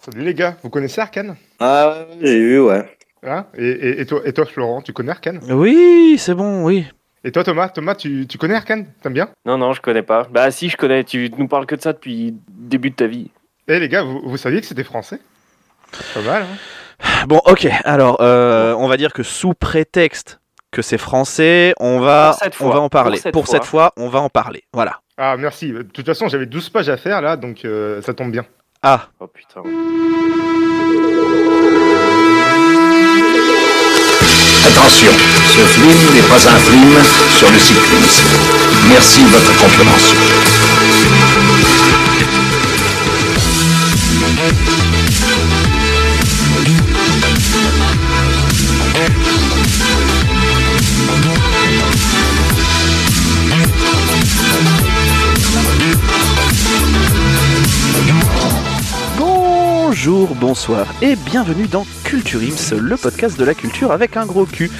Salut les gars, vous connaissez Arkane? Ah ouais, j'ai vu, ouais. Hein? Et, et- et toi, et toi, Florent, tu connais Arkane? Oui, c'est bon, oui. Et toi, Thomas, Thomas, tu, tu connais Arkane? T'aimes bien? Non, non, je connais pas. Bah si, je connais. Tu nous parles que de ça depuis le début de ta vie. Eh les gars, vous, vous saviez que c'était français? Pas mal, hein Bon, ok, alors, euh, on va dire que sous prétexte que c'est français, on va, on va en parler. pour cette Pour cette fois. fois, on va en parler. Voilà. Ah, merci. De toute façon, j'avais 12 pages à faire là, donc euh, ça tombe bien. Ah, Oh putain. Attention, ce film n'est pas un film sur le cyclisme. Merci de votre compréhension. Bonjour, bonsoir et bienvenue dans Culture Ims, le podcast de la culture avec un gros cul.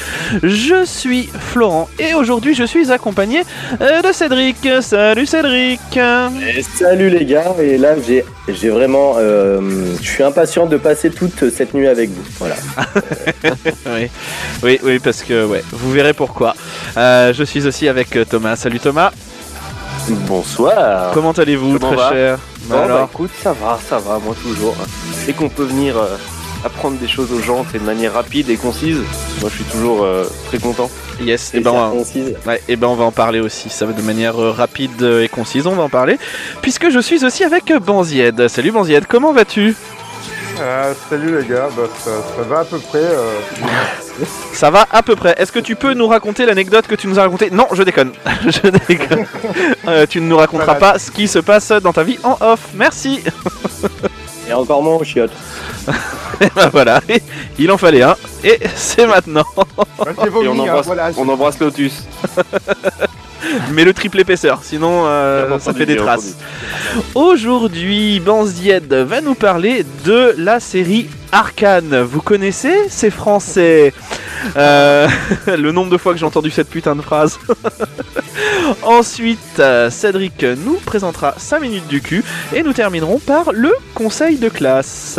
Je suis Florent et aujourd'hui je suis accompagné euh, de Cédric. Salut Cédric Et salut les gars, et là j'ai j'ai vraiment. euh, je suis impatient de passer toute cette nuit avec vous. Voilà. Oui, oui, oui, parce que ouais, vous verrez pourquoi. Euh, je suis aussi avec Thomas. Salut Thomas. Bonsoir. Comment allez-vous, Comment très cher? Bon, bah, Alors, écoute, ça va, ça va, moi toujours. Dès qu'on peut venir euh, apprendre des choses aux gens, c'est de manière rapide et concise. Moi, je suis toujours euh, très content. yes, et Et ben, on va- concise. Ouais, et ben on va en parler aussi, ça va de manière euh, rapide et concise, on va en parler, puisque je suis aussi avec Banzied. Salut Banzied, comment vas-tu? Euh, salut les gars, bah, ça, ça va à peu près. Ça va à peu près. Est-ce que tu peux nous raconter l'anecdote que tu nous as racontée? Non, je déconne. je déconne. Euh, tu ne nous raconteras pas ce qui se passe dans ta vie en off. Merci. Et encore moins au chiottes. Et ben voilà, il en fallait un, et c'est maintenant. Et on hein, embrasse, voilà, on embrasse Lotus. Mais le triple épaisseur, sinon euh, ça fait des traces. Aujourd'hui, Banzied va nous parler de la série Arcane. Vous connaissez C'est français? Euh, le nombre de fois que j'ai entendu cette putain de phrase. Ensuite, euh, Cédric nous présentera 5 minutes du cul et nous terminerons par le conseil de classe.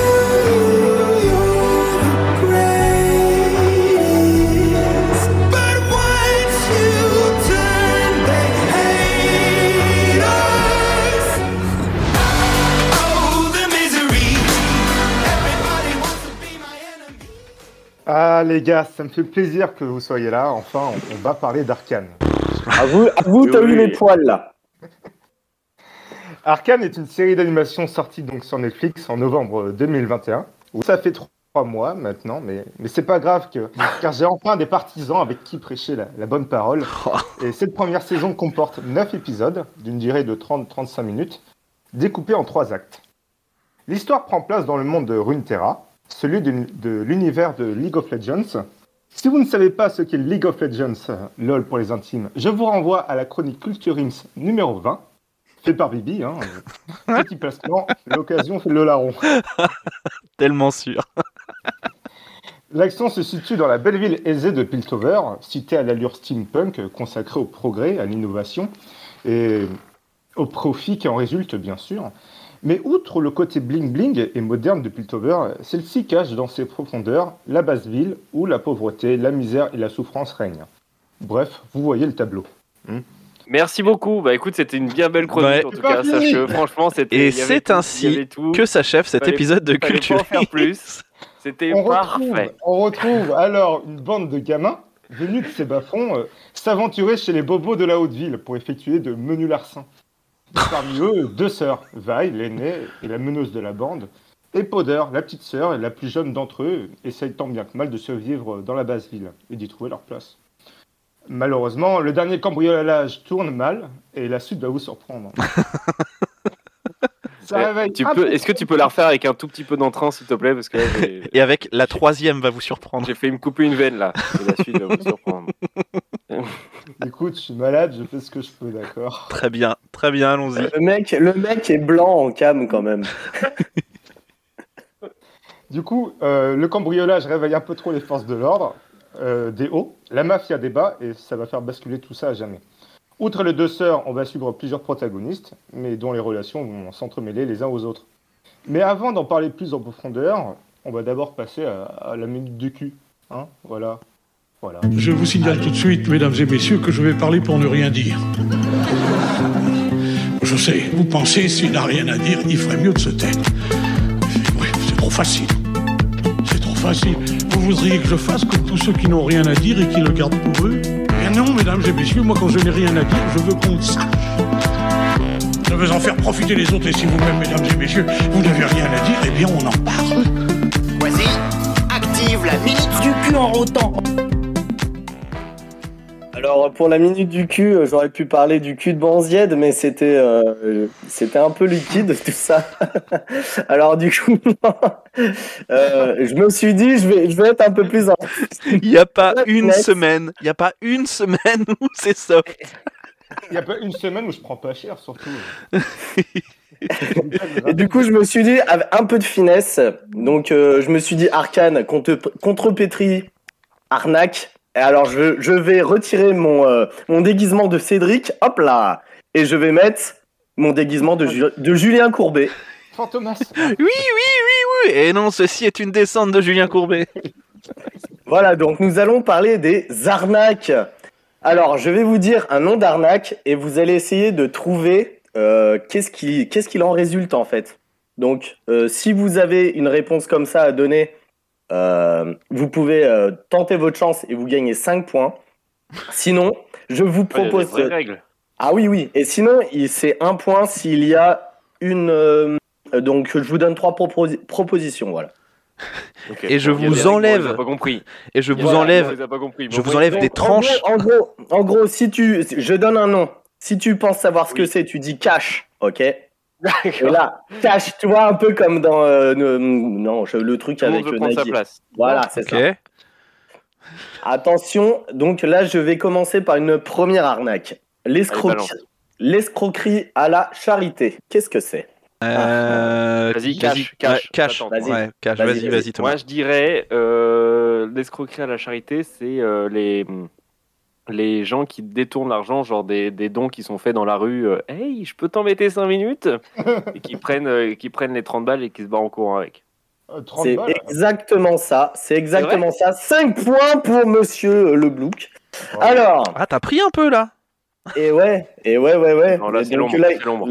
Ah les gars, ça me fait plaisir que vous soyez là. Enfin, on, on va parler d'Arkane. À vous, à vous t'as Oui. eu les poils là. Arcane est une série d'animation sortie donc sur Netflix en novembre 2021. Ça fait trois mois maintenant, mais, mais c'est pas grave que, car j'ai enfin des partisans avec qui prêcher la, la bonne parole. Et cette première saison comporte 9 épisodes d'une durée de 30-35 minutes, découpés en trois actes. L'histoire prend place dans le monde de Runeterra, celui de, de l'univers de League of Legends. Si vous ne savez pas ce qu'est League of Legends, LOL pour les intimes, je vous renvoie à la chronique Culture Ims numéro 20, fait par Bibi. Hein. Petit placement, l'occasion fait le larron. tellement sûr. L'action se situe dans la belle ville aisée de Piltover, cité à l'allure steampunk, consacrée au progrès, à l'innovation et au profit qui en résulte, bien sûr. Mais outre le côté bling-bling et moderne de Piltover, celle-ci cache dans ses profondeurs la basse ville où la pauvreté, la misère et la souffrance règnent. Bref, vous voyez le tableau. Merci beaucoup. Bah écoute, c'était une bien belle chronique Ouais. en tout cas. Sache que franchement, c'était. Et c'est ainsi tout. Que s'achève cet Fallait- épisode de pas Culture. en faire plus. C'était On retrouve, parfait. on retrouve alors une bande de gamins venus de ces bas-fonds euh, s'aventurer chez les bobos de la haute ville pour effectuer de menus larcins. Parmi eux, deux sœurs, Vi, l'aînée et la meneuse de la bande, et Powder, la petite sœur et la plus jeune d'entre eux, essayent tant bien que mal de survivre dans la basse ville et d'y trouver leur place. Malheureusement, le dernier cambriolage tourne mal et la suite va vous surprendre. Peu est-ce que tu peux la refaire avec un tout petit peu d'entrain, s'il te plaît Parce que là, Et avec la troisième va vous surprendre. j'ai fait me couper une veine là. Et la suite va vous surprendre. Écoute, je suis malade, je fais ce que je peux, d'accord. Très bien, très bien, allons-y. Le mec, le mec est blanc en cam quand même. Du coup, euh, le cambriolage réveille un peu trop les forces de l'ordre, euh, des hauts, la mafia des bas, et ça va faire basculer tout ça à jamais. Outre les deux sœurs, on va suivre plusieurs protagonistes, mais dont les relations vont s'entremêler les uns aux autres. Mais avant d'en parler plus en profondeur, on va d'abord passer à, à la minute du cul. Hein voilà. Voilà. Je vous signale tout de suite, mesdames et messieurs, que je vais parler pour ne rien dire. Je sais, vous pensez, s'il n'a rien à dire, il ferait mieux de se taire. Oui, c'est trop facile. C'est trop facile. Vous voudriez que je fasse comme tous ceux qui n'ont rien à dire et qui le gardent pour eux? Eh non, mesdames et messieurs, moi quand je n'ai rien à dire, je veux qu'on le sache. Je veux en faire profiter les autres et si vous-même, mesdames et messieurs, vous n'avez rien à dire, eh bien on en parle. Vas-y, active la minute du cul en rotant. Alors pour la minute du cul, euh, j'aurais pu parler du cul de Banzied, mais c'était euh, c'était un peu liquide tout ça. Alors du coup, euh, je me suis dit je vais je vais être un peu plus. en- Il n'y a pas une Next. semaine, il n'y a pas une semaine où c'est soft. Il n'y a pas une semaine où je prends pas cher, surtout. Et du coup, je me suis dit avec un peu de finesse. Donc euh, je me suis dit arcane contre contrepétrie arnaque. Et alors je je vais retirer mon euh, mon déguisement de Cédric, hop là, et je vais mettre mon déguisement de, Ju- de Julien Courbet. Fantomas. Oui, oui, oui, oui. Et non, ceci est une descente de Julien Courbet. Voilà, donc nous allons parler des arnaques. Alors, je vais vous dire un nom d'arnaque et vous allez essayer de trouver euh, qu'est-ce qui qu'est-ce qu'il en résulte en fait. Donc, euh, si vous avez une réponse comme ça à donner, euh, vous pouvez euh, tenter votre chance et vous gagnez 5 points. Sinon, je vous Il y a des propose. vraies règles. Ah oui, oui. Et sinon, il- c'est un point s'il y a une. euh, donc, je vous donne trois proposi- propositions. Voilà. Ok. Et je Il vous des enlève. pas compris. Et je vous Voilà, enlève, pas compris. je vous enlève Donc, des tranches. En gros, en gros, en gros, si tu, je donne un nom. Si tu penses savoir ce que c'est, tu dis cash, ok? Et là, cash, tu vois un peu comme dans euh, ne- non, je- le truc Tout avec veut sa Nike. place. Voilà, c'est ça. Attention, donc là, je vais commencer par une première arnaque. L'escroquerie, à la charité. Qu'est-ce que c'est? Euh, Vas-y, cash, cash, ouais, cash. Vas-y. Ouais. Vas-y, Vas-y, vas-y. vas-y, Thomas. Moi, je dirais euh, l'escroquerie à la charité, c'est euh, les les gens qui détournent l'argent, genre des, des dons qui sont faits dans la rue. euh, hey, je peux t'embêter 5 minutes Et qui prennent, euh, qui prennent les 30 balles et qui se barrent en courant avec. Euh, 30 C'est exactement ça. C'est exactement ça. 5 points pour Monsieur Le Blouc. Ouais. Alors, Ah, t'as pris un peu là? Et ouais, et ouais, ouais, ouais. Non, là, donc, l'ombre. là, c'est l'ombre.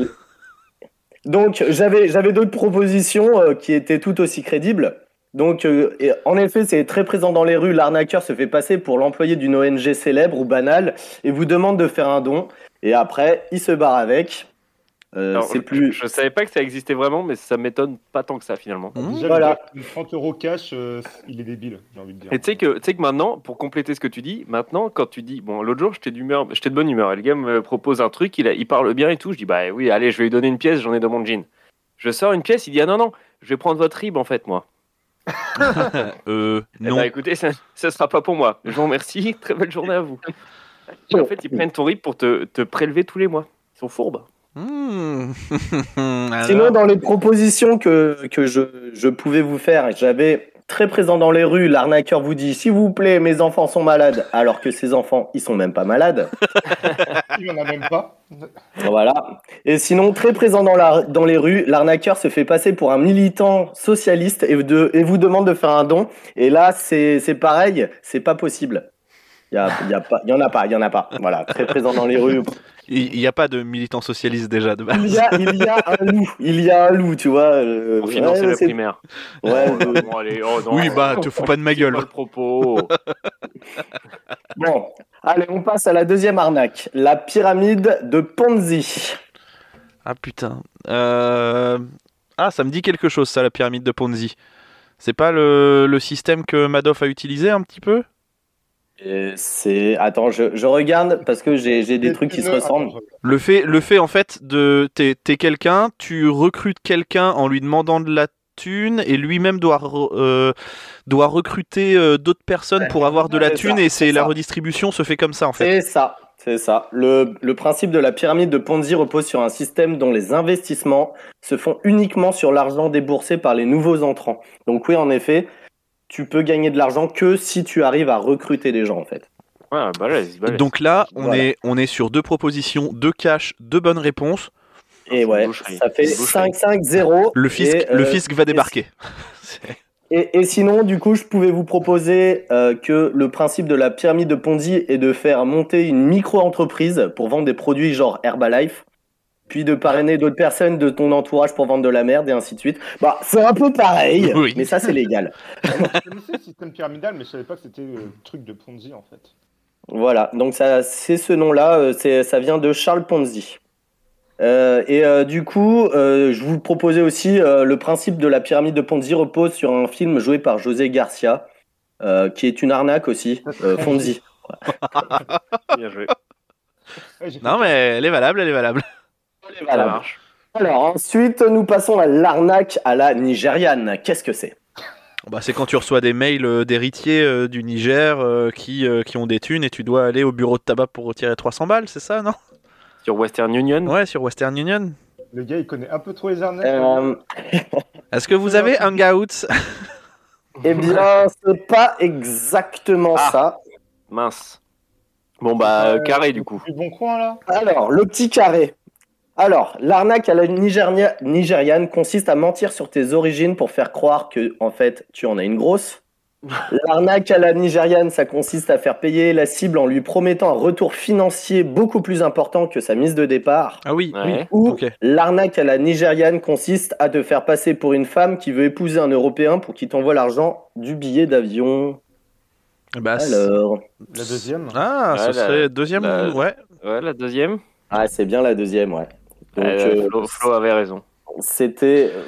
donc, j'avais, j'avais d'autres propositions euh, qui étaient tout aussi crédibles. Donc, euh, et en effet, c'est très présent dans les rues. L'arnaqueur se fait passer pour l'employé d'une ONG célèbre ou banale et vous demande de faire un don. Et après, il se barre avec. Euh, c'est je- plus. Je, savais pas que ça existait vraiment, mais ça m'étonne pas tant que ça finalement. Mmh. Déjà, Voilà. le gars, 30 euros cash, euh, il est débile, j'ai envie de dire. Et tu sais que, tu sais que maintenant, pour compléter ce que tu dis, maintenant, quand tu dis, bon, l'autre jour, j'étais d'humeur, j'étais de bonne humeur, et le gars me propose un truc, il, a- il parle bien et tout, je dis, bah oui, allez, je vais lui donner une pièce, j'en ai dans mon jean. Je sors une pièce, il dit, ah non, non, je vais prendre votre rib en fait, moi. Euh, Eh non. bah écoutez, ça, ça sera pas pour moi. Je vous remercie, très belle journée à vous. Et en fait, ils prennent ton rib pour te, te prélever tous les mois. Ils sont fourbes. Mmh. Alors, Sinon, dans les propositions que, que je, je pouvais vous faire, j'avais très présent dans les rues, l'arnaqueur vous dit S'il vous plaît, mes enfants sont malades, alors que ses enfants, ils sont même pas malades. Il en a même pas. Voilà. Et sinon, très présent dans, la, dans les rues, l'arnaqueur se fait passer pour un militant socialiste et, de, et vous demande de faire un don. Et là, c'est pareil, c'est pas possible. Il y, a, y, a pas- il y en a pas, il y en a pas. Voilà, très présent dans les rues. Il n'y a pas de militant socialiste déjà de base. Il y a, il y a un loup, il y a un loup, tu vois. euh, ouais, la c'est- primaire. Ouais, euh, bon, allez, oh, non, Oui, bah, te fous pas de ma gueule. pas le propos. Bon, allez, on passe à la deuxième arnaque, la pyramide de Ponzi. Ah putain. Euh, Ah, ça me dit quelque chose, ça, la pyramide de Ponzi. C'est pas le, le système que Madoff a utilisé un petit peu? C'est. Attends, je, je regarde parce que j'ai j'ai des trucs qui se ressemblent. Le fait, le fait en fait de t'es t'es quelqu'un, tu recrutes quelqu'un en lui demandant de la thune et lui-même doit re- euh, doit recruter euh, d'autres personnes pour avoir de la thune ça, et c'est la redistribution se fait comme ça en fait. C'est ça, c'est ça. Le, le principe de la pyramide de Ponzi repose sur un système dont les investissements se font uniquement sur l'argent déboursé par les nouveaux entrants. Donc oui, en effet, tu peux gagner de l'argent que si tu arrives à recruter des gens, en fait. Ouais, balèze, balèze. Donc là, on Voilà. est on est sur deux propositions, deux cash, deux bonnes réponses. Et ouais, ça fait C'est une boucherie. 5-5-0. Le fisc, Et, le euh, fisc va débarquer. Et, et sinon, du coup, je pouvais vous proposer euh, que le principe de la pyramide de Ponzi est de faire monter une micro-entreprise pour vendre des produits genre Herbalife, puis de parrainer d'autres personnes de ton entourage pour vendre de la merde et ainsi de suite. Bah, c'est un peu pareil, Oui. mais ça, c'est légal. Je connaissais le système pyramidal, mais je savais pas que c'était le truc de Ponzi en fait. Voilà, donc ça, c'est ce nom-là, euh, c'est, ça vient de Charles Ponzi. Euh, et euh, du coup, euh, je vous proposais aussi euh, le principe de la pyramide de Ponzi repose sur un film joué par José Garcia, euh, qui est une arnaque aussi, euh, Ponzi. Bien joué. Non mais elle est valable, elle est valable. Ça Voilà. marche. Alors ensuite, nous passons à l'arnaque à la nigériane. Qu'est-ce que c'est? Bah, c'est quand tu reçois des mails euh, d'héritiers euh, du Niger euh, qui, euh, qui ont des thunes et tu dois aller au bureau de tabac pour retirer 300 balles, c'est ça, non? Sur Western Union, Ouais, sur Western Union. Le gars, il connaît un peu trop les arnaques. euh, Est-ce que vous avez Hangout Eh bien, c'est pas exactement Ah. ça. mince. Bon bah Euh, carré du coup. Du bon coin là Alors, le petit carré. Alors, l'arnaque à la Nigéria- nigériane consiste à mentir sur tes origines pour faire croire que, en fait, tu en as une grosse. L'arnaque à la nigériane, ça consiste à faire payer la cible en lui promettant un retour financier beaucoup plus important que sa mise de départ. Ah oui, Ouais. Ou Ok. l'arnaque à la nigériane consiste à te faire passer pour une femme qui veut épouser un Européen pour qu'il t'envoie l'argent du billet d'avion. Bah, c'est- Alors, La deuxième Ah, ce Ouais, la- serait deuxième la- Ouais. Ouais, la deuxième. ah, c'est bien la deuxième, ouais. Donc, Euh, euh, Flo, Flo avait raison. C'était. euh,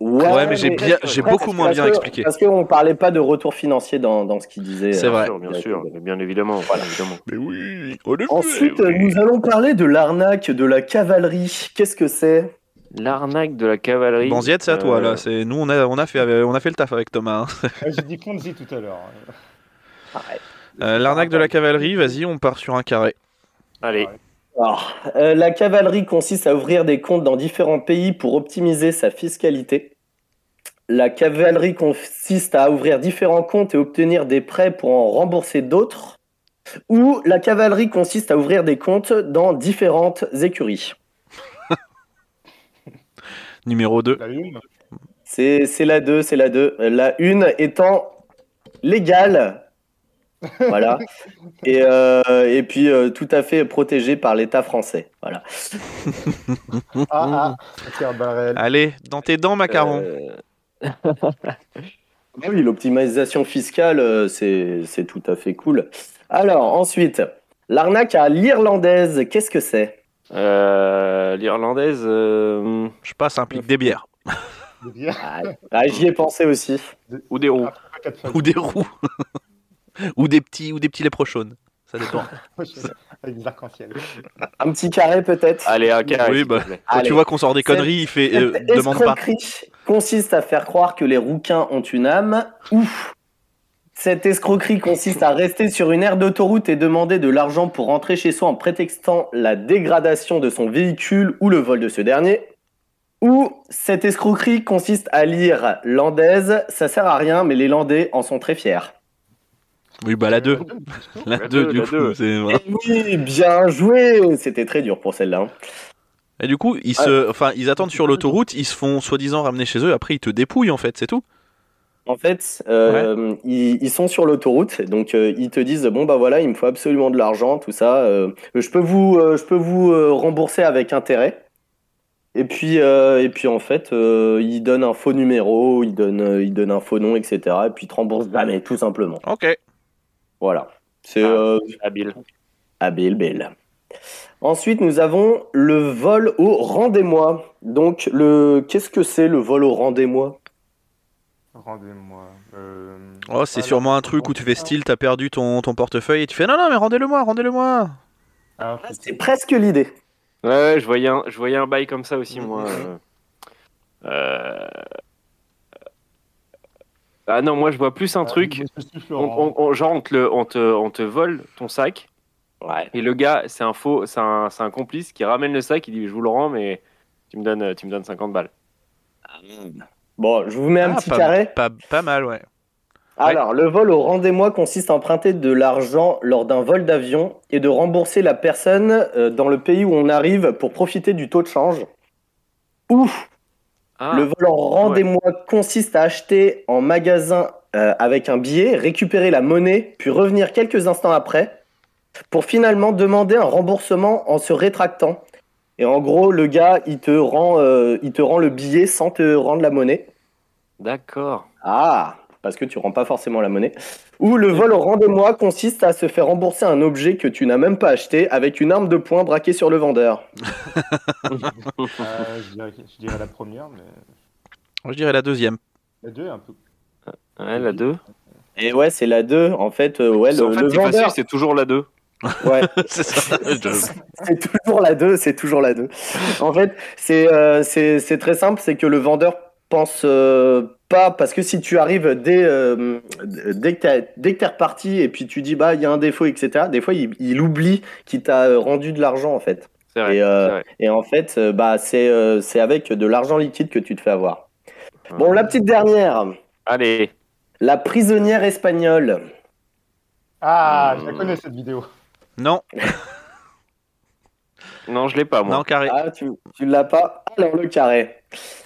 Ouais, Ouais, mais j'ai bien- j'ai presque, beaucoup moins bien que- expliqué. Parce qu'on parlait pas de retour financier dans, dans ce qu'il disait. C'est euh, vrai. Bien sûr, bien sûr, bien évidemment. bien évidemment. Mais oui, Ensuite, nous allons parler de l'arnaque de la cavalerie. Qu'est-ce que c'est? L'arnaque de la cavalerie. Banziette, c'est à toi là. C'est nous, on a, on a fait, on a fait le taf avec Thomas. hein. Ah, J'ai dit Ponzi tout à l'heure. Euh, L'arnaque de la cavalerie, vas-y, on part sur un carré. Allez, Alors, euh, La cavalerie consiste à ouvrir des comptes dans différents pays pour optimiser sa fiscalité. La cavalerie consiste à ouvrir différents comptes et obtenir des prêts pour en rembourser d'autres. Ou la cavalerie consiste à ouvrir des comptes dans différentes écuries. Numéro 2. La une C'est c'est la 2, c'est la 2. La 1 étant légale. Voilà. Et, euh, et puis euh, tout à fait protégée par l'État français. Voilà. Ah, ah. Allez, dans tes dents, macaron. Euh, oui, l'optimisation fiscale, c'est c'est tout à fait cool. Alors, ensuite, l'arnaque à l'irlandaise, qu'est-ce que c'est? Euh, l'irlandaise. euh, Je sais pas, ça implique des bières. Des bières. ah, J'y ai pensé aussi. ou des roues. Ou des roues. ou des petits, ou des petits léprochaunes. Ça dépend. Avec des arcs-en-ciel. Un petit carré peut-être? Allez, un carré. Oui, bah. Quand Allez. tu vois qu'on sort des conneries, il fait euh, Cette demande pas. escroquerie consiste à faire croire que les rouquins ont une âme. Ouf Cette escroquerie consiste à rester sur une aire d'autoroute et demander de l'argent pour rentrer chez soi en prétextant la dégradation de son véhicule ou le vol de ce dernier. Ou cette escroquerie consiste à lire landaise, ça sert à rien, mais les landais en sont très fiers. Oui, bah la 2. La La 2, deux, du la coup. deux. c'est- voilà. Et oui, bien joué C'était très dur pour celle-là. hein. Et du coup, ils, se, enfin, ils attendent sur l'autoroute, ils se font soi-disant ramener chez eux, après ils te dépouillent en fait, c'est tout. En fait, euh, ils, ils sont sur l'autoroute, donc euh, ils te disent bon bah voilà, il me faut absolument de l'argent, tout ça. euh, je peux vous, euh, je peux vous euh, rembourser avec intérêt. Et puis, euh, et puis en fait, euh, ils donnent un faux numéro, ils donnent, ils donnent un faux nom, etc. Et puis ils te remboursent jamais, tout simplement. Ok. Voilà. C'est Ah. euh, Habile. habile, belle. Ensuite, nous avons le vol au rendez-moi. Donc, le, qu'est-ce que c'est le vol au rendez-moi? Rendez-moi. euh, Oh, c'est sûrement un truc où tu fais style, t'as perdu ton, ton portefeuille et tu fais non, non, mais rendez-le-moi, rendez-le-moi. Ah, Ah, C'est presque l'idée. Ouais, ouais, je voyais un, je voyais un bail comme ça aussi, Mhm. moi. euh. Ah non, moi je vois plus un truc. On- on- on- genre, on te, le- on, te, on te vole ton sac. Ouais. Et le gars, c'est un faux, c'est un, c'est un complice qui ramène le sac. Il dit Je vous le rends, mais tu me donnes, tu me donnes 50 balles. Bon, je vous mets un Ah, petit pas, carré. Pas, pas mal, ouais. Alors, le vol au rendez-moi consiste à emprunter de l'argent lors d'un vol d'avion et de rembourser la personne euh, dans le pays où on arrive pour profiter du taux de change. Ou Ah, le vol en rendez-moi consiste à acheter en magasin euh, avec un billet, récupérer la monnaie, puis revenir quelques instants après pour finalement demander un remboursement en se rétractant. Et en gros, le gars, il te rend, euh, il te rend le billet sans te rendre la monnaie. d'accord. Ah, parce que tu rends pas forcément la monnaie. Ou le vol au rendez-moi consiste à se faire rembourser un objet que tu n'as même pas acheté avec une arme de poing braquée sur le vendeur. Euh, je, dirais, je dirais la première, mais Moi, je dirais la deuxième. la deux un peu. Ouais, la 2. Et ouais, c'est la 2. En fait, euh, ouais, le, en fait, le vendeur. c'est toujours la 2. Ouais, c'est ça. Je- c'est toujours la 2, c'est toujours la 2. En fait, c'est euh, c'est c'est très simple, c'est que le vendeur pense euh, pas, parce que si tu arrives dès, euh, dès que t'as- dès que t'es reparti et puis tu dis, bah, il y a un défaut, etc., des fois, il, il oublie qu'il t'a rendu de l'argent, en fait. C'est vrai. Et, euh, vrai. Et en fait, euh, bah, c'est euh, c'est avec de l'argent liquide que tu te fais avoir. Bon, la petite dernière, Allez. la prisonnière espagnole. Ah, je la Hmm. connais cette vidéo. Non, Non, je l'ai pas, moi. non, carré. Ah, tu, tu l'as pas Alors, le carré.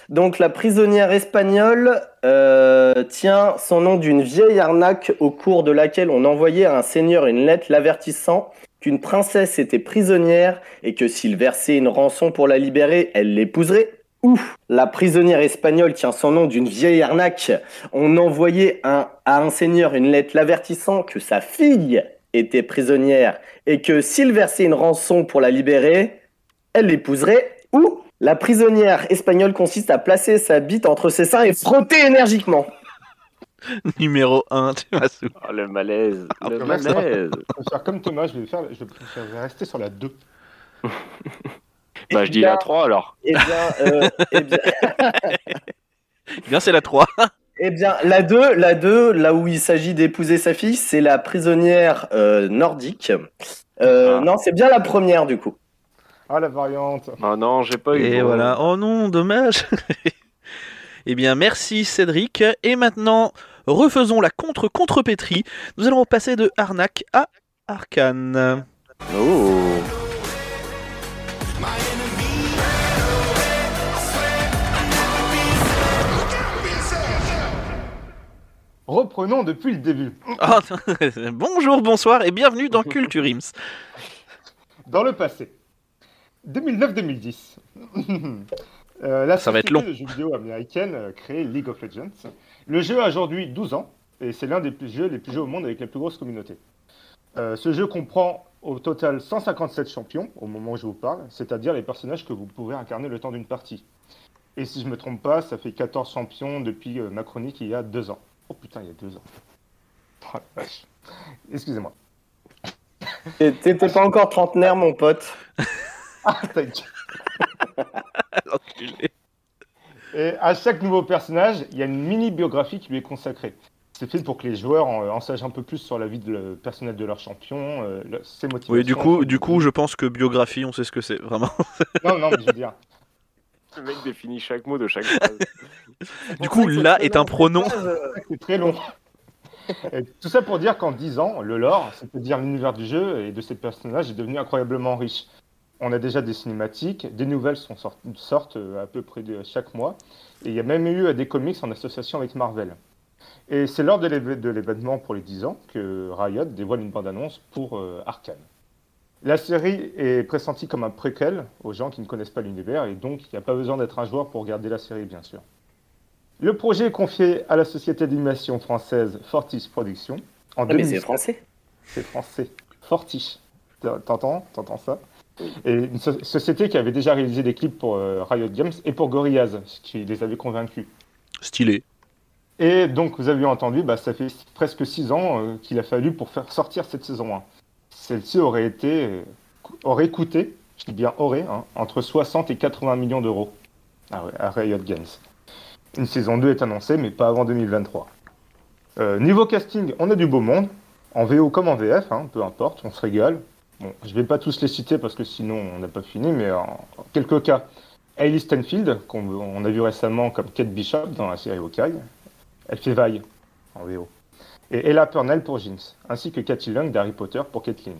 Donc, la prisonnière espagnole euh, tient son nom d'une vieille arnaque au cours de laquelle on envoyait à un seigneur une lettre l'avertissant qu'une princesse était prisonnière et que s'il versait une rançon pour la libérer, elle l'épouserait. Ouf La prisonnière espagnole tient son nom d'une vieille arnaque. On envoyait à un seigneur une lettre l'avertissant que sa fille était prisonnière et que s'il versait une rançon pour la libérer, elle l'épouserait. Ou la prisonnière espagnole consiste à placer sa bite entre ses seins et frotter énergiquement. Numéro 1, tu m'as sous. Oh, le malaise. Ah, le malaise. malaise. Je vais faire comme Thomas, je vais, faire, je vais je vais rester sur la 2. Bah, je dis la 3 alors. Eh bien, euh, eh bien, Eh bien, c'est la 3. eh bien, la 2, la 2, là où il s'agit d'épouser sa fille, c'est la prisonnière euh, nordique. Euh, Ah. Non, c'est bien la première du coup. Ah, la variante. Oh non, j'ai pas eu. Et bon. voilà. Oh non, dommage. eh bien, merci Cédric. Et maintenant, refaisons la contre-contre-pétrie. Nous allons passer de arnaque à arcane. Oh. Reprenons depuis le début. Ah, bonjour, bonsoir et bienvenue dans Culture Ims. Dans le passé. 2009-2010. Euh, la Ça va être société long. de jeux vidéo américaine euh, créée League of Legends. Le jeu a aujourd'hui 12 ans et c'est l'un des plus jeux les plus joués au monde avec la plus grosse communauté. Euh, ce jeu comprend au total 157 champions au moment où je vous parle, c'est-à-dire les personnages que vous pouvez incarner le temps d'une partie. Et si je me trompe pas, ça fait 14 champions depuis euh, ma chronique il y a deux ans. Oh putain, il y a deux ans. Oh, la vache. Excusez-moi. T'é- T'étais pas encore trentenaire, mon pote. Ah, ta gueule. Et à chaque nouveau personnage, il y a une mini biographie qui lui est consacrée. C'est fait pour que les joueurs en, en sachent un peu plus sur la vie de le personnel de leur champion, euh, le- ses motivations. Oui, du coup, du coup, je pense que biographie, on sait ce que c'est, vraiment. Non, non, mais je veux dire. Le mec définit chaque mot de chaque phrase. Du coup, là est un pronom. C'est très long. Et tout ça pour dire qu'en 10 ans, le lore, c'est-à-dire l'univers du jeu et de ses personnages, est devenu incroyablement riche. On a déjà des cinématiques, des nouvelles sont sort- sortent euh, à peu près de chaque mois, et il y a même eu euh, des comics en association avec Marvel. Et c'est lors de l'événement pour les 10 ans que Riot dévoile une bande-annonce pour euh, Arcane. La série est pressentie comme un préquel aux gens qui ne connaissent pas l'univers, et donc il n'y a pas besoin d'être un joueur pour regarder la série, bien sûr. Le projet est confié à la société d'animation française Fortis Productions. En Ah, mais c'est 2007. français. C'est français. Fortis. T'entends T'entends ça? Et une so- société qui avait déjà réalisé des clips pour euh, Riot Games et pour Gorillaz, ce qui les avait convaincus. Stylé. Et donc, vous avez entendu, bah, ça fait presque 6 ans euh, qu'il a fallu pour faire sortir cette saison 1. Celle-ci aurait été, euh, aurait coûté, je dis bien aurait, hein, entre 60 et 80 millions d'euros à, à Riot Games. Une saison 2 est annoncée, mais pas avant 2023. Euh, niveau casting, on a du beau monde, en VO comme en VF, hein, peu importe, on se régale. Bon, je vais pas tous les citer parce que sinon on n'a pas fini, mais en, quelques cas, Hailey Stenfield, qu'on on a vu récemment comme Kate Bishop dans la série Hawkeye, elle fait vaille en VO. Et Ella Purnell pour Jinx, ainsi que Cathy Lung d'Harry Potter pour Caitlyn.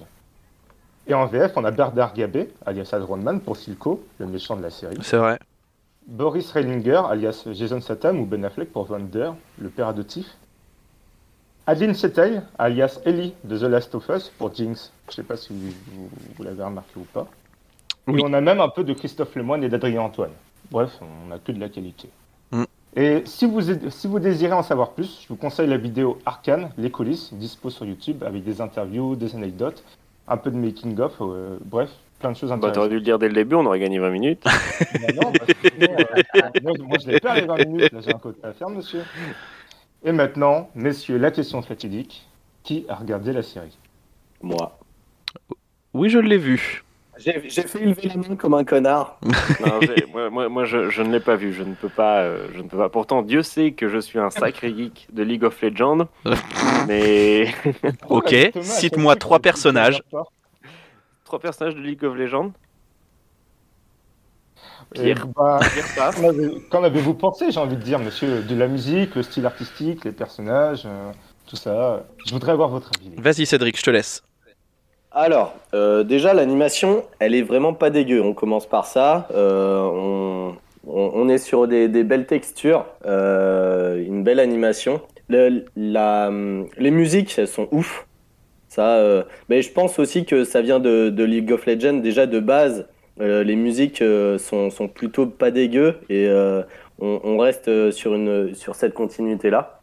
Et en VF, on a Bernard Gabé, alias Adronman pour Silco, le méchant de la série. C'est vrai. Boris Reilinger, alias Jason Statham ou Ben Affleck pour Vander, le père adoptif. Adeline Setey, alias Ellie de The Last of Us pour Jinx. Je sais pas si vous, vous- vous l'avez remarqué ou pas. Oui. Et on a même un peu de Christophe Lemoine et d'Adrien Antoine. Bref, on a que de la qualité. Mm. Et si vous, si vous désirez en savoir plus, je vous conseille la vidéo Arcane, les coulisses, dispo sur YouTube avec des interviews, des anecdotes, un peu de making-of, euh, bref, plein de choses Bah, intéressantes. t'aurais dû le dire dès le début, on aurait gagné 20 minutes. Bah non, parce que sinon, euh, moi, moi, je l'ai pas les 20 minutes, là j'ai un côté à faire, monsieur. Et maintenant, messieurs, la question fatidique. Qui a regardé la série? Moi. Oui, je l'ai vu. J'ai fait lever la main comme un connard. Non, moi, moi, moi, je, je ne l'ai pas vu, je ne peux pas, euh, je ne peux pas. Pourtant, Dieu sait que je suis un sacré geek de League of Legends, mais Ok, cite-moi trois personnages. trois personnages de League of Legends. Pierre. bah, Dire ça. qu'en avez- Qu'en avez-vous pensé, j'ai envie de dire, monsieur? De la musique, le style artistique, les personnages, euh, tout ça. Je voudrais avoir votre avis. Vas-y, Cédric, je te laisse. Alors, euh, déjà, l'animation, elle est vraiment pas dégueu. On commence par ça. Euh, on, on- on est sur des, des belles textures, euh, une belle animation. Le- la- les musiques, elles sont ouf. Ça, euh, mais je pense aussi que ça vient de, de League of Legends. Déjà, de base, euh, les musiques euh, sont, sont plutôt pas dégueu et euh, on, reste sur, une, sur cette continuité-là.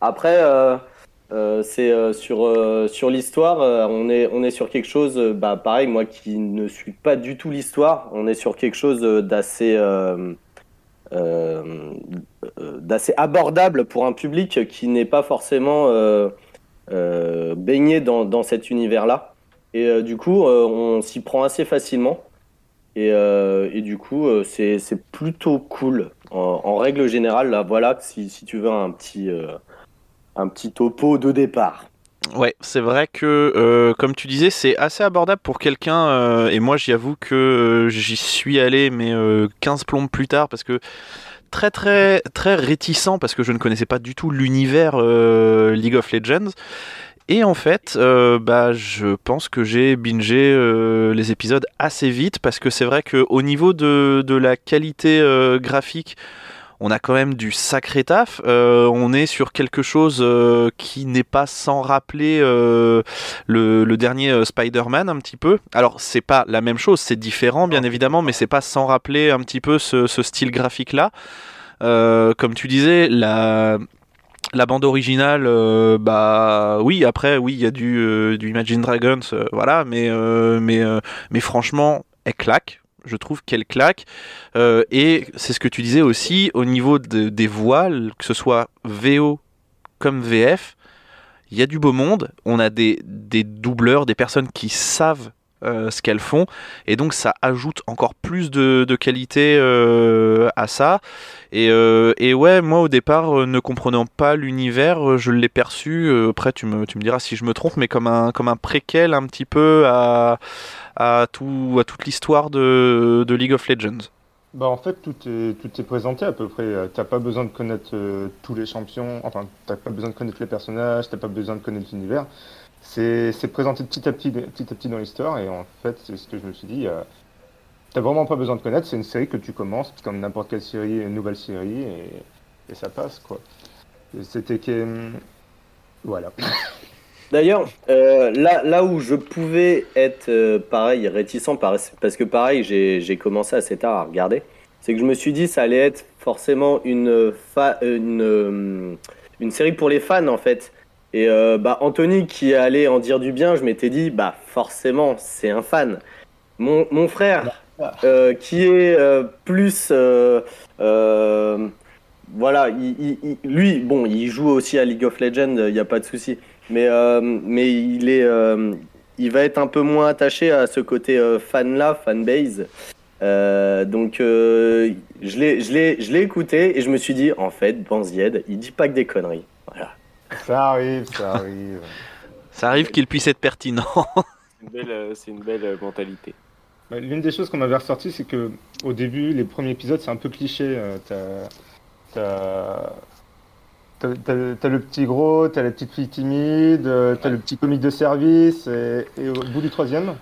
Après, euh, euh, c'est euh, sur, euh, sur l'histoire, euh, on, est, on est sur quelque chose, euh, bah, pareil, moi qui ne suis pas du tout l'histoire, on est sur quelque chose euh, d'assez euh, euh, euh, d'assez abordable pour un public qui n'est pas forcément euh, euh, baigné dans, dans cet univers-là. Et euh, du coup, euh, on s'y prend assez facilement. Et, euh, et du coup, euh, c'est plutôt cool. En, règle générale, là, voilà, si, si tu veux un petit, euh, un petit topo de départ. Ouais, c'est vrai que, comme tu disais, c'est assez abordable pour quelqu'un, et moi j'y avoue que j'y suis allé, mais euh, 15 plombes plus tard, parce que très très très réticent, parce que je ne connaissais pas du tout l'univers League of Legends. Et en fait, euh, bah, je pense que j'ai bingé euh, les épisodes assez vite, parce que c'est vrai qu'au niveau de, de la qualité euh, graphique, on a quand même du sacré taf. Euh, on est sur quelque chose euh, qui n'est pas sans rappeler euh, le, le dernier Spider-Man un petit peu. Alors c'est pas la même chose, c'est différent bien évidemment, mais c'est pas sans rappeler un petit peu ce, ce style graphique là. Comme tu disais, la la bande originale, euh, bah oui, après oui, il y a du, euh, Imagine Dragons, euh, voilà, mais franchement, elle claque. Je trouve qu'elle claque. Et c'est ce que tu disais aussi au niveau de- des voiles, que ce soit VO comme VF, il y a du beau monde. On a des, des doubleurs, des personnes qui savent euh, ce qu'elles font, et donc ça ajoute encore plus de, de qualité euh, à ça. Et, euh, et ouais, moi au départ, ne comprenant pas l'univers, je l'ai perçu. après, tu me, tu me diras si je me trompe, mais comme un, comme un préquel un petit peu à, à, tout, à toute l'histoire de, de League of Legends. Bah en fait tout est tout est présenté à peu près. T'as pas besoin de connaître tous les champions. Enfin t'as pas besoin de connaître les personnages. T'as pas besoin de connaître l'univers. C'est présenté petit à petit dans l'histoire et en fait c'est ce que je me suis dit. euh, T'as vraiment pas besoin de connaître. C'est une série que tu commences comme n'importe quelle série, une nouvelle série et, ça passe quoi. C'était que voilà. D'ailleurs, euh, là, là où je pouvais être euh, pareil, réticent, par- parce que pareil, j'ai commencé assez tard à regarder, c'est que je me suis dit ça allait être forcément une, euh, une série pour les fans en fait. Et euh, bah, Anthony qui allait en dire du bien, je m'étais dit, bah forcément, c'est un fan. Mon, mon frère, euh, qui est euh, plus, voilà, il, il- il- lui, bon, il joue aussi à League of Legends, il n'y a pas de souci. Mais, mais il est, il va être un peu moins attaché à ce côté euh, fan là, fanbase. Euh, donc, euh, je l'ai écouté et je me suis dit, en fait, Banzied, il dit pas que des conneries. Voilà. Ça arrive, ça arrive. Ça arrive qu'il puisse être pertinent. C'est une belle, euh, c'est une belle euh, mentalité. Bah, L'une des choses qu'on m'avait ressorti, c'est que au début, les premiers épisodes, c'est un peu cliché. euh, T'as, le petit gros, t'as la petite fille timide, t'as le petit comique de service, et, et au bout du troisième,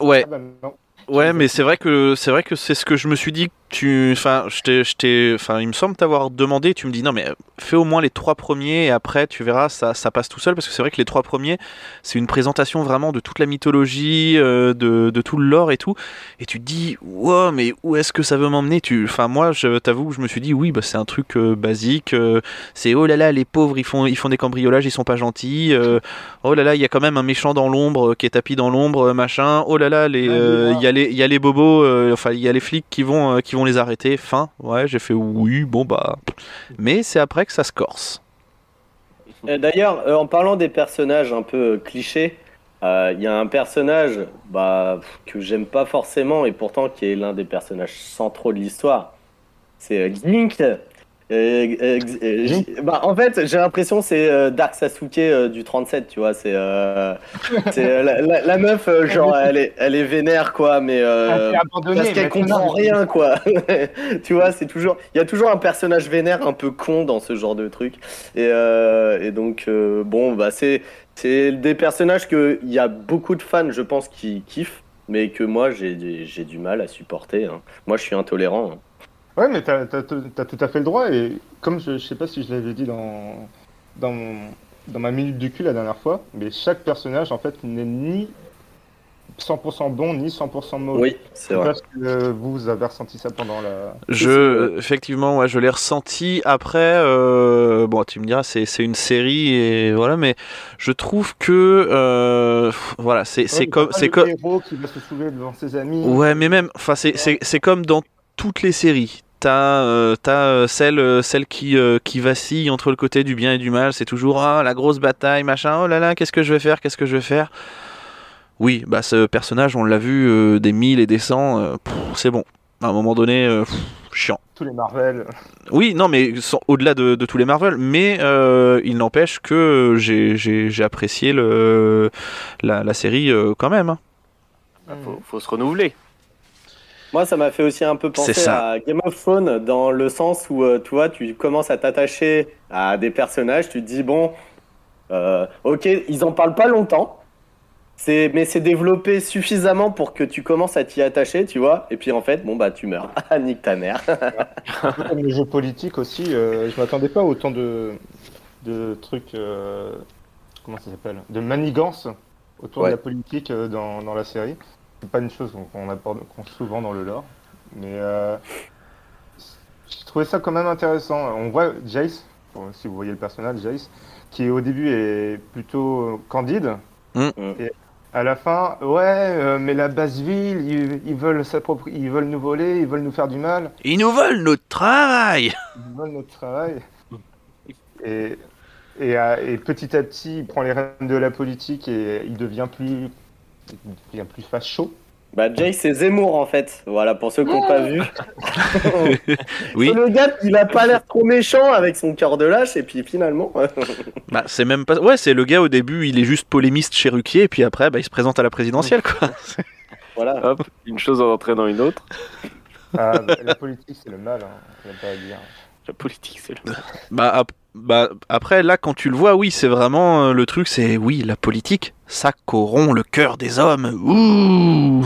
Ouais, ah bah non. ouais, mais c'est vrai que c'est vrai que c'est ce que je me suis dit. Tu, enfin, je t'ai, je t'ai- enfin, il me semble t'avoir demandé. Tu me dis non, mais fais au moins les trois premiers et après tu verras, ça, ça passe tout seul parce que c'est vrai que les trois premiers, c'est une présentation vraiment de toute la mythologie, euh, de, de tout le lore et tout. Et tu te dis, wow, mais où est-ce que ça veut m'emmener? Tu, enfin, moi, je t'avoue, je me suis dit oui, bah c'est un truc euh, basique. euh, c'est oh là là, les pauvres, ils font, ils font des cambriolages, ils sont pas gentils. oh là là, il y a quand même un méchant dans l'ombre qui est tapis dans l'ombre, machin. Oh là là, les, Ah, il y a les, il y a les bobos, enfin il y a les flics qui vont, qui vont les arrêter. Fin. Ouais, j'ai fait oui, bon bah. Mais c'est après que ça se corse. Euh, D'ailleurs, euh, en parlant des personnages un peu euh, clichés, il y a un personnage bah, que j'aime pas forcément et pourtant qui est l'un des personnages centraux de l'histoire. C'est Link. Bah, en fait, j'ai l'impression que c'est euh, Dark Sasuke euh, du 37, tu vois. C'est euh, euh, la, la- la meuf, genre, elle est, elle est vénère, quoi, mais. parce qu'elle comprend rien, quoi. tu vois, c'est toujours. Il y a toujours un personnage vénère un peu con dans ce genre de truc. Et, donc, bon, bah, c'est. Des personnages que il y a beaucoup de fans, je pense, qui kiffent, mais que moi, j'ai j'ai du mal à supporter. hein. Moi, je suis intolérant. hein. Ouais, mais t'as, t'as, t'as tout à fait le droit, et comme je, je sais pas si je l'avais dit dans, dans, mon- dans ma minute du cul la dernière fois, mais chaque personnage, en fait, n'est ni 100% bon, ni 100% mauvais. Oui, c'est vrai. Parce que euh, vous avez ressenti ça pendant la... Je, effectivement, ouais, je l'ai ressenti. Après, euh, bon, tu me diras, c'est, c'est une série et voilà, mais je trouve que, euh, voilà, c'est, c'est Ouais, comme, c'est comme, héros qui va se soulever devant ses amis. Ouais, mais même, enfin, c'est, c'est, c'est comme dans toutes les séries. T'as, euh, t'as euh, celle, euh, celle qui, euh, qui vacille entre le côté du bien et du mal. C'est toujours ah, la grosse bataille, machin. Oh là là, qu'est-ce que je vais faire Qu'est-ce que je vais faire? Oui, bah ce personnage, on l'a vu euh, des mille et des cents. euh, c'est bon. À un moment donné, euh, pff, chiant. Tous les Marvel. Oui, non, mais au-delà de, de tous les Marvel, mais euh, il n'empêche que j'ai, apprécié le, la, la série euh, quand même. hein. Ah, faut, faut se renouveler. Moi, ça m'a fait aussi un peu penser à Game of Thrones dans le sens où, euh, tu vois, tu commences à t'attacher à des personnages, tu te dis, bon, euh, ok, ils en parlent pas longtemps, c'est, mais c'est développé suffisamment pour que tu commences à t'y attacher, tu vois, et puis en fait, bon, bah, tu meurs. Ah, nique ta mère. Un peu comme les jeux politiques aussi, euh, je m'attendais pas à autant de, de trucs, euh, comment ça s'appelle, de manigances autour Ouais. de la politique euh, dans, dans la série. C'est pas une chose qu'on aborde qu'on- souvent dans le lore, mais euh, j'ai trouvé ça quand même intéressant. On voit Jace, bon, si vous voyez le personnage, Jace, qui au début est plutôt candide, Mm. et à la fin, ouais, euh, mais la basse ville, ils, ils veulent s'appropri- ils veulent nous voler, ils veulent nous faire du mal. Ils nous veulent notre travail Ils veulent notre travail. Et, et, et petit à petit, il prend les rênes de la politique et il devient plus, il devient plus facho. bah, Jay, c'est Zemmour, en fait. Voilà, pour ceux qui n'ont pas vu. Oui, C'est le gars, il a pas l'air trop méchant avec son cœur de lâche, et puis finalement. bah, c'est même pas. Ouais, c'est le gars au début, il est juste polémiste chez Ruquier, et puis après, bah, il se présente à la présidentielle, quoi. voilà. Hop, une chose en entraînant une autre. Ah, bah, la politique, c'est le mal, hein. pas à dire. La politique, c'est le. Bah, ap- bah, après, là, quand tu le vois, oui, c'est vraiment euh, le truc, c'est oui, la politique, ça corrompt le cœur des hommes. Ouh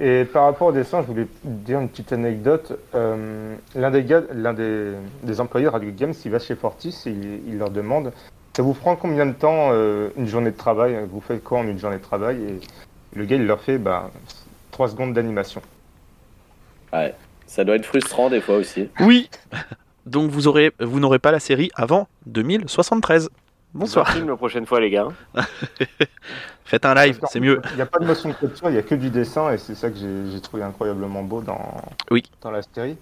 Et par rapport au dessin, je voulais dire une petite anecdote. Euh, l'un des gars, l'un des, des employés de Radio Games, il va chez Fortis et il, il leur demande Ça vous prend combien de temps euh, une journée de travail? Vous faites quoi en une journée de travail? Et le gars, il leur fait bah, 3 secondes d'animation. Ouais. Ça doit être frustrant des fois aussi. Oui Donc, vous, aurez, vous n'aurez pas la série avant 2073. Bonsoir. Un film la prochaine fois, les gars. Faites un live, c'est mieux. Il n'y a pas de motion de capture, il n'y a que du dessin et c'est ça que j'ai trouvé incroyablement beau dans, Oui. dans la série.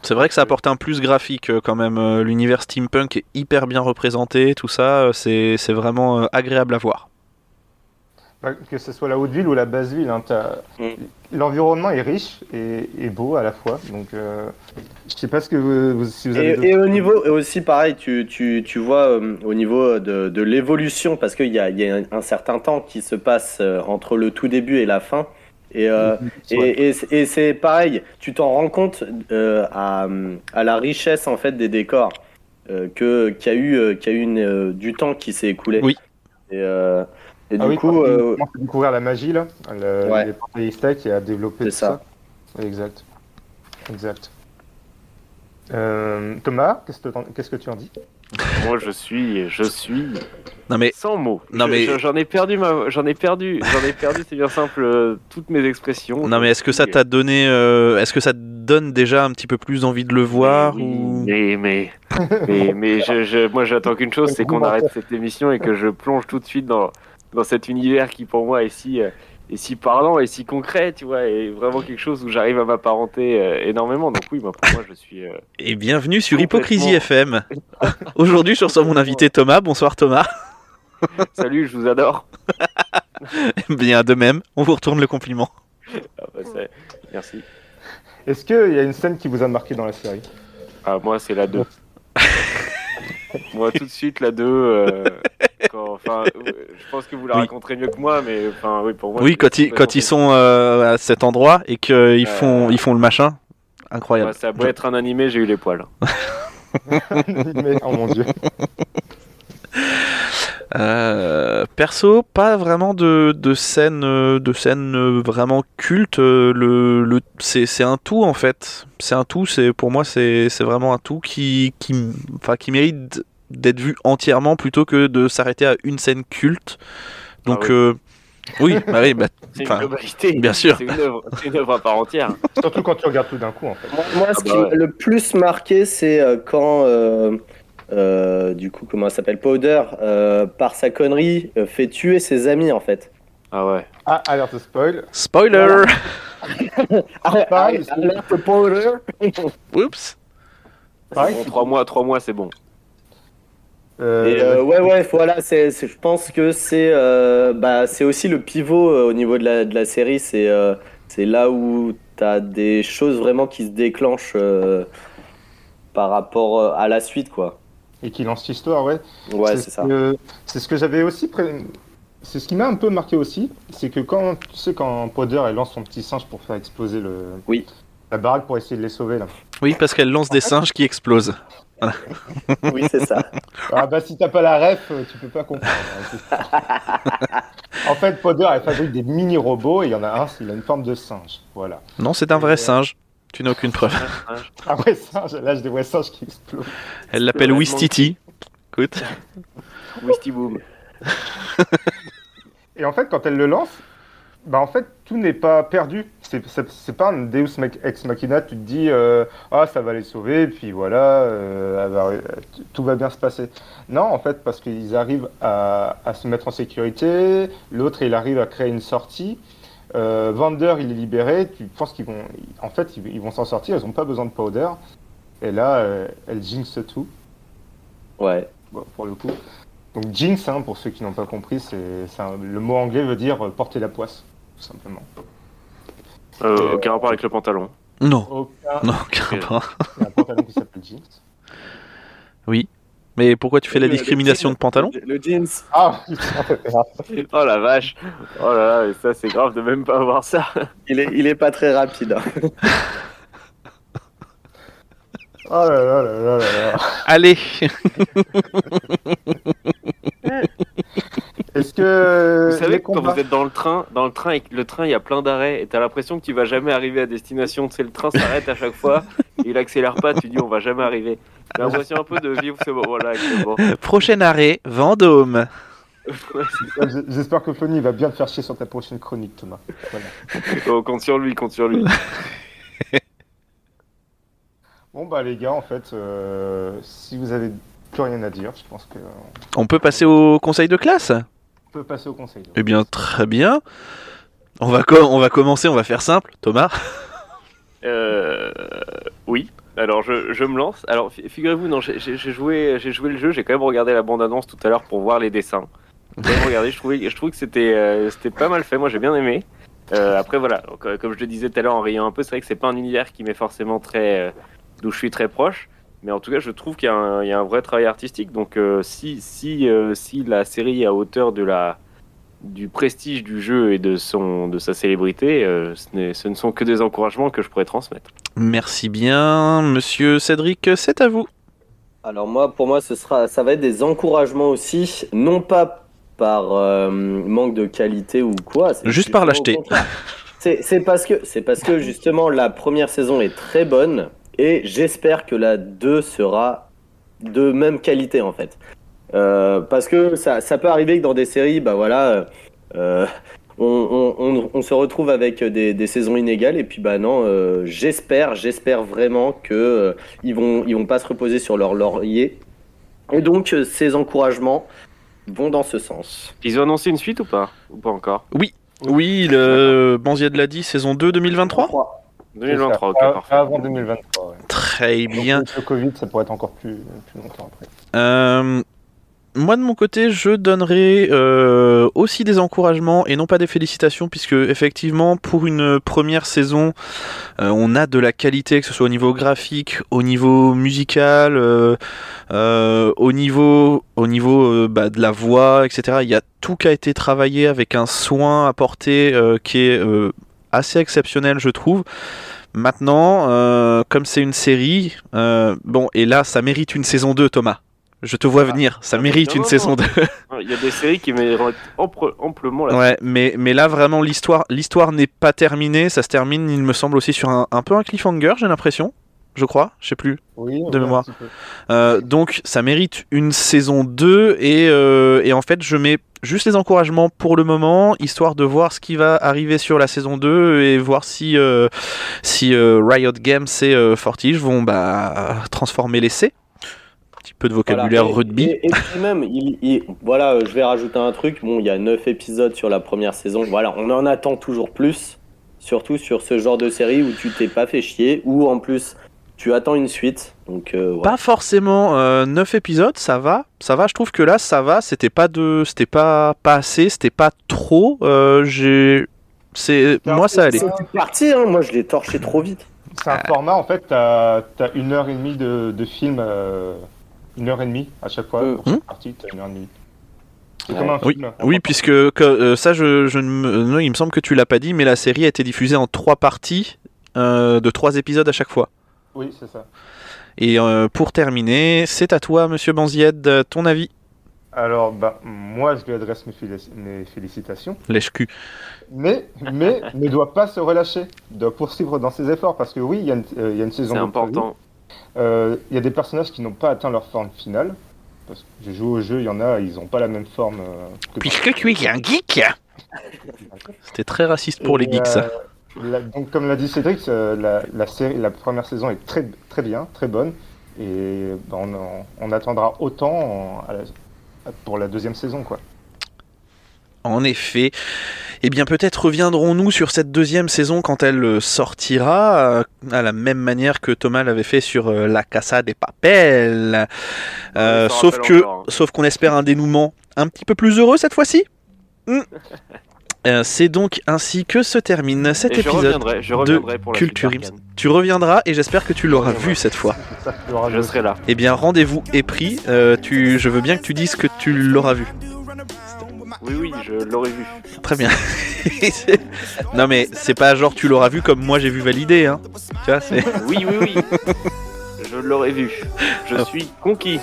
C'est vrai que ça apporte un plus graphique euh, quand même. euh, L'univers steampunk est hyper bien représenté, tout ça, euh, c'est vraiment agréable à voir. Bah, Que ce soit la haute ville ou la basse ville, hein, Mm. l'environnement est riche et, et beau à la fois. Donc, euh, je sais pas ce que vous, vous- si vous avez. Et, au niveau, et aussi pareil, tu, tu, tu vois euh, au niveau de, de l'évolution, parce qu'il y a, il y a un, certain temps qui se passe euh, entre le tout début et la fin. Et, euh, et, et, c'est- et c'est pareil, tu t'en rends compte euh, à, à la richesse en fait des décors, euh, que qu'il y a eu, qu'il y a eu une, du temps qui s'est écoulé. Oui. Et, euh, et Ah du oui, coup, euh, on à découvrir la magie là, le, Ouais. les portails stack et à développer C'est tout ça. ça. Exact. Exact. Euh, Thomas, qu'est-ce que, t'en- qu'est-ce que tu en dis? Moi, je suis, je suis Non mais sans mots. Non, Je- mais- je- j'en ai perdu ma, j'en ai perdu, j'en ai perdu. C'est bien simple, euh, toutes mes expressions. non mais est-ce que ça t'a donné, euh, est-ce que ça te donne déjà un petit peu plus envie de le voir mais, ou mais, mais, mais, mais je, je- moi, j'attends qu'une chose, c'est qu'on arrête cette émission et que je plonge tout de suite dans, dans cet univers qui, pour moi, est si, euh, est si parlant et si concret, tu vois, et vraiment quelque chose où j'arrive à m'apparenter euh, énormément. Donc oui, moi, pour moi, je suis. euh, Et bienvenue sur Complètement. Hypocrisie FM. Aujourd'hui, je reçois mon invité Thomas. Bonsoir Thomas. Salut, je vous adore. Bien de même, on vous retourne le compliment. Ah, bah, Merci. Est-ce qu'il y a une scène qui vous a marqué dans la série? Ah, moi, c'est la 2. Moi, tout de suite, la 2. euh, Enfin, euh, je pense que vous la Oui. raconterez mieux que moi, mais enfin, oui, pour moi. Oui, quand ils, complètement quand ils sont euh, à cet endroit et qu'ils font, ils font le machin, incroyable. ça beau être un animé, j'ai eu les poils. Mais- Oh mon dieu. Euh, perso, pas vraiment de, de scène, euh, de scène euh, vraiment culte. Le, le, c'est, c'est un tout en fait. C'est un tout. C'est pour moi, c'est, c'est vraiment un tout qui, qui, enfin, qui mérite d'être vu entièrement plutôt que de s'arrêter à une scène culte. Donc, Ah oui. euh, oui, bah oui, bah, C'est Enfin, une globalité. bien sûr. C'est une œuvre, c'est une œuvre à part entière. Surtout quand tu regardes tout d'un coup en fait. Moi, ce Ah qui bah m'a le plus marqué, c'est quand, euh, euh, du coup, comment elle s'appelle, Powder, euh, par sa connerie, euh, fait tuer ses amis, en fait. Ah ouais. Ah, alerte spoil. spoiler. Alerte Powder. Oups. Bon, trois mois, trois mois, c'est bon. Euh, Et euh, ouais, ouais, voilà, c'est, je pense que c'est, euh, bah, c'est aussi le pivot euh, au niveau de la, de la série. C'est, euh, c'est là où t'as des choses vraiment qui se déclenchent euh, par rapport à la suite, quoi. Et qui lance l'histoire, ouais. Ouais, ce c'est ça. C'est ce que j'avais aussi. pré- C'est ce qui m'a un peu marqué aussi, c'est que quand tu sais quand Powder elle lance son petit singe pour faire exploser le Oui. la baraque pour essayer de les sauver là. Oui, parce qu'elle lance des singes qui explosent. Oui, c'est ça. Ah bah si t'as pas la ref, euh, tu peux pas comprendre. hein, en fait, Powder elle fabrique des mini robots et il y en a un, il a une forme de singe. Voilà. Non, c'est un vrai singe. Tu n'as aucune preuve. Un vrai singe, là je des vrais singes qui explosent. Elle l'appelle Le Wistiti. Écoute. Wisty Boom. Et en fait, quand elle le lance, bah en fait, tout n'est pas perdu. C'est- C'est c'est pas un Deus Ex Machina, tu te dis, euh, ah, ça va les sauver, puis voilà, euh, va- tout va bien se passer. Non, en fait, parce qu'ils arrivent à, à se mettre en sécurité, l'autre, il arrive à créer une sortie. Euh, Vander, il est libéré, tu penses qu'ils vont, en fait, ils, ils vont s'en sortir, ils n'ont pas besoin de Powder. Et là, euh, elle jinx tout. Ouais. Bon, pour le coup. Donc jinx, hein, pour ceux qui n'ont pas compris, c'est le mot anglais veut dire euh, porter la poisse, tout simplement. Euh, aucun rapport avec le pantalon. Non, Aucun, non, carrément. il y a un pantalon qui s'appelle jinx. Mais pourquoi tu fais la discrimination de pantalon Le jeans. Ah, Oh la vache. Oh là là, mais ça c'est grave de même pas avoir ça. Il est, il est pas très rapide. hein. oh là là là là là. Allez Est-ce que Vous savez quand vous êtes dans le train, dans le train et que le train il y a plein d'arrêts et t'as l'impression que tu vas jamais arriver à destination. C'est le train s'arrête à chaque fois, et il accélère pas, tu dis on va jamais arriver. J'ai l'impression un peu de vivre ce moment-là. Prochain arrêt, Vendôme. J'espère que Flony va bien te faire chier sur ta prochaine chronique, Thomas. Voilà. oh, compte sur lui, compte sur lui. Bon bah les gars, en fait, euh, si vous avez plus rien à dire, je pense que on On peut passer au conseil de classe? Peut passer au conseil. Eh bien, très bien. On va, co- on va commencer, on va faire simple. Thomas? Euh, oui. Alors je, je me lance. Alors fi- figurez-vous, non, j'ai joué, j'ai joué le jeu. J'ai quand même regardé la bande-annonce tout à l'heure pour voir les dessins. Regardé. Je trouvais, je trouve que c'était, euh, c'était pas mal fait. Moi, j'ai bien aimé. Euh, après voilà, euh, comme je le disais tout à l'heure en riant un peu, c'est vrai que c'est pas un univers qui m'est forcément très, d'où je suis très proche. Mais en tout cas, je trouve qu'il y, y a un vrai travail artistique. Donc si, si, si la série est à hauteur de la du prestige du jeu et de son de sa célébrité, euh, ce, ne sont que des encouragements que je pourrais transmettre. Merci bien, monsieur Cédric, c'est à vous. Alors moi, pour moi, ce sera, ça va être des encouragements aussi, non pas par euh, manque de qualité ou quoi. c'est Juste par l'acheter. c'est parce que c'est parce que justement la première saison est très bonne et j'espère que la 2 sera de même qualité en fait. Euh, parce que ça, ça peut arriver que dans des séries, bah voilà, euh, on, on- on- on se retrouve avec des, des saisons inégales et puis bah non, euh, j'espère, j'espère vraiment que euh, ils vont, ils vont pas se reposer sur leur laurier. Et donc euh, ces encouragements vont dans ce sens. Ils ont annoncé une suite ou pas? Ou pas encore? Oui, le Banzied l'a dit, saison 2 2023 2023, ok, parfait. avant 2023. ouais. Très bien. Donc, Le Covid, ça pourrait être encore plus, plus longtemps après. Euh, moi de mon côté, je donnerai euh, aussi des encouragements et non pas des félicitations, puisque effectivement pour une première saison, euh, on a de la qualité, que ce soit au niveau graphique, au niveau musical, euh, au niveau, au bah, de la voix, etc. Il y a tout qui a été travaillé avec un soin apporté qui est assez exceptionnel, je trouve. Maintenant, comme c'est une série, bon, et là, ça mérite une saison 2, Thomas. Je te vois Ah. venir, ça Ah, mérite une non, saison non. 2. Il y a des séries qui méritent ample- amplement la ouais, mais, mais là, vraiment, l'histoire l'histoire n'est pas terminée. Ça se termine, il me semble, aussi sur un, un peu un cliffhanger, j'ai l'impression. Je crois, je sais plus. Oui, De mémoire. Euh, donc ça mérite une saison 2 et, euh, et en fait je mets juste les encouragements pour le moment histoire de voir ce qui va arriver sur la saison 2 et voir si, euh, si euh, Riot Games et euh, Fortige vont bah, transformer l'essai. Petit peu de vocabulaire Voilà. Et- rugby. Et, et puis même, il, il- voilà, euh, je vais rajouter un truc. Bon, il y a 9 épisodes sur la première saison. Voilà, on en attend toujours plus. Surtout sur ce genre de série où tu t'es pas fait chier, ou en plus tu attends une suite. Donc, euh. Pas forcément 9 épisodes, ça va, ça va. Je trouve que là, ça va. C'était pas de, c'était pas pas assez, c'était pas trop. Euh, j'ai, c'est, moi ça allait. C'est parti, hein. moi je l'ai torché trop vite. C'est un format, en fait, t'as as une heure et demie de, de film, euh, une heure et demie à chaque fois. Euh. Pour chaque partie, t'as une heure et demie. Comme un Oui, film. oui, puisque que, euh, ça, je, je ne me- non, il me semble que tu l'as pas dit, mais la série a été diffusée en trois parties euh, de trois épisodes à chaque fois. Oui, c'est ça. Et euh, pour terminer, c'est à toi, Monsieur Banzied, ton avis. Alors, bah, moi, je lui adresse mes, félici- mes félicitations. Lèche-cul. Mais, mais ne doit pas se relâcher, doit poursuivre dans ses efforts parce que oui, il y, a une- euh, il y a une saison. C'est important. Euh, Il y a des personnages qui n'ont pas atteint leur forme finale. Parce que j'ai joué au jeu, il y en a, ils n'ont pas la même forme. euh, que Puisque tu es un geek C'était très raciste pour Et, les geeks, ça. euh, la- donc, comme l'a dit Cédric, euh, la, la série, la première saison est très, très bien, très bonne. Et bah, on, en- on attendra autant en- à la- pour la deuxième saison. Quoi. En effet. Eh bien, peut-être reviendrons-nous sur cette deuxième saison quand elle euh, sortira, euh, à la même manière que Thomas l'avait fait sur euh, La Casa des Papel. Euh, il s'en sauf que, encore, hein. sauf qu'on espère un dénouement un petit peu plus heureux cette fois-ci. Hmm. Euh, C'est donc ainsi que se termine cet Et je épisode. reviendrai, je reviendrai pour la Culture. Tu reviendras et j'espère que tu l'auras vu cette fois. Je de- serai là. Eh bien, rendez-vous est pris. Euh, tu, je veux bien que tu dises que tu l'auras vu. Oui, oui, je l'aurais vu. Très bien. Non mais c'est pas genre tu l'auras vu comme moi j'ai vu valider. Hein. Tu vois, c'est... Oui, oui, oui. je l'aurais vu. Je suis conquis.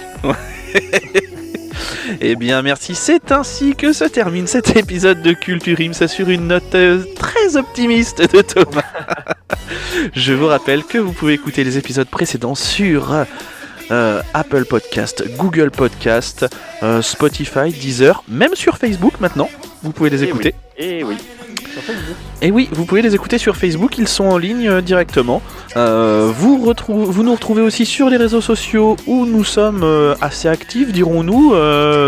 Eh bien, merci. C'est ainsi que se termine cet épisode de Culture Ims sur une note euh, très optimiste de Thomas. Je vous rappelle que vous pouvez écouter les épisodes précédents sur euh, Apple Podcast, Google Podcast, euh, Spotify, Deezer, même sur Facebook maintenant. Vous pouvez les Eh écouter. Et oui. Et oui, vous pouvez les écouter sur Facebook, ils sont en ligne euh, directement. Euh, vous, retrou- vous nous retrouvez aussi sur les réseaux sociaux où nous sommes euh, assez actifs, dirons-nous,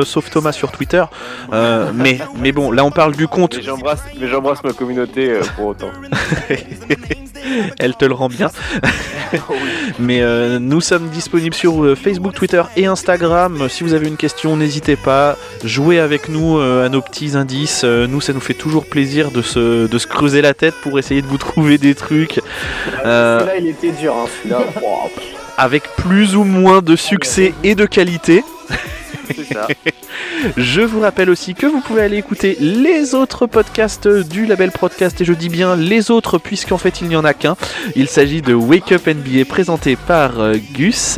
sauf Thomas sur Twitter. Mais, mais bon, là on parle du compte. Mais j'embrasse, mais j'embrasse ma communauté pour autant. Elle te le rend bien. Mais nous sommes disponibles sur Facebook, Twitter et Instagram. Si vous avez une question, n'hésitez pas. Jouez avec nous à nos petits indices. Nous, ça nous fait toujours plaisir de se, de se creuser la tête pour essayer de vous trouver des trucs. Euh, Celui-là, il était dur, hein, celui-là. Wow. avec plus ou moins de succès et de qualité. C'est ça. Je vous rappelle aussi que vous pouvez aller écouter les autres podcasts du label Podcast, et je dis bien les autres, puisqu'en fait il n'y en a qu'un. Il s'agit de Wake Up NBA présenté par euh, Gus.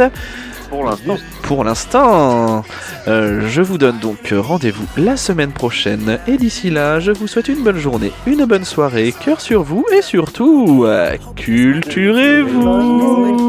Pour l'instant. Euh, je vous donne donc rendez-vous la semaine prochaine. Et d'ici là, je vous souhaite une bonne journée, une bonne soirée, cœur sur vous et surtout, euh, culturez-vous.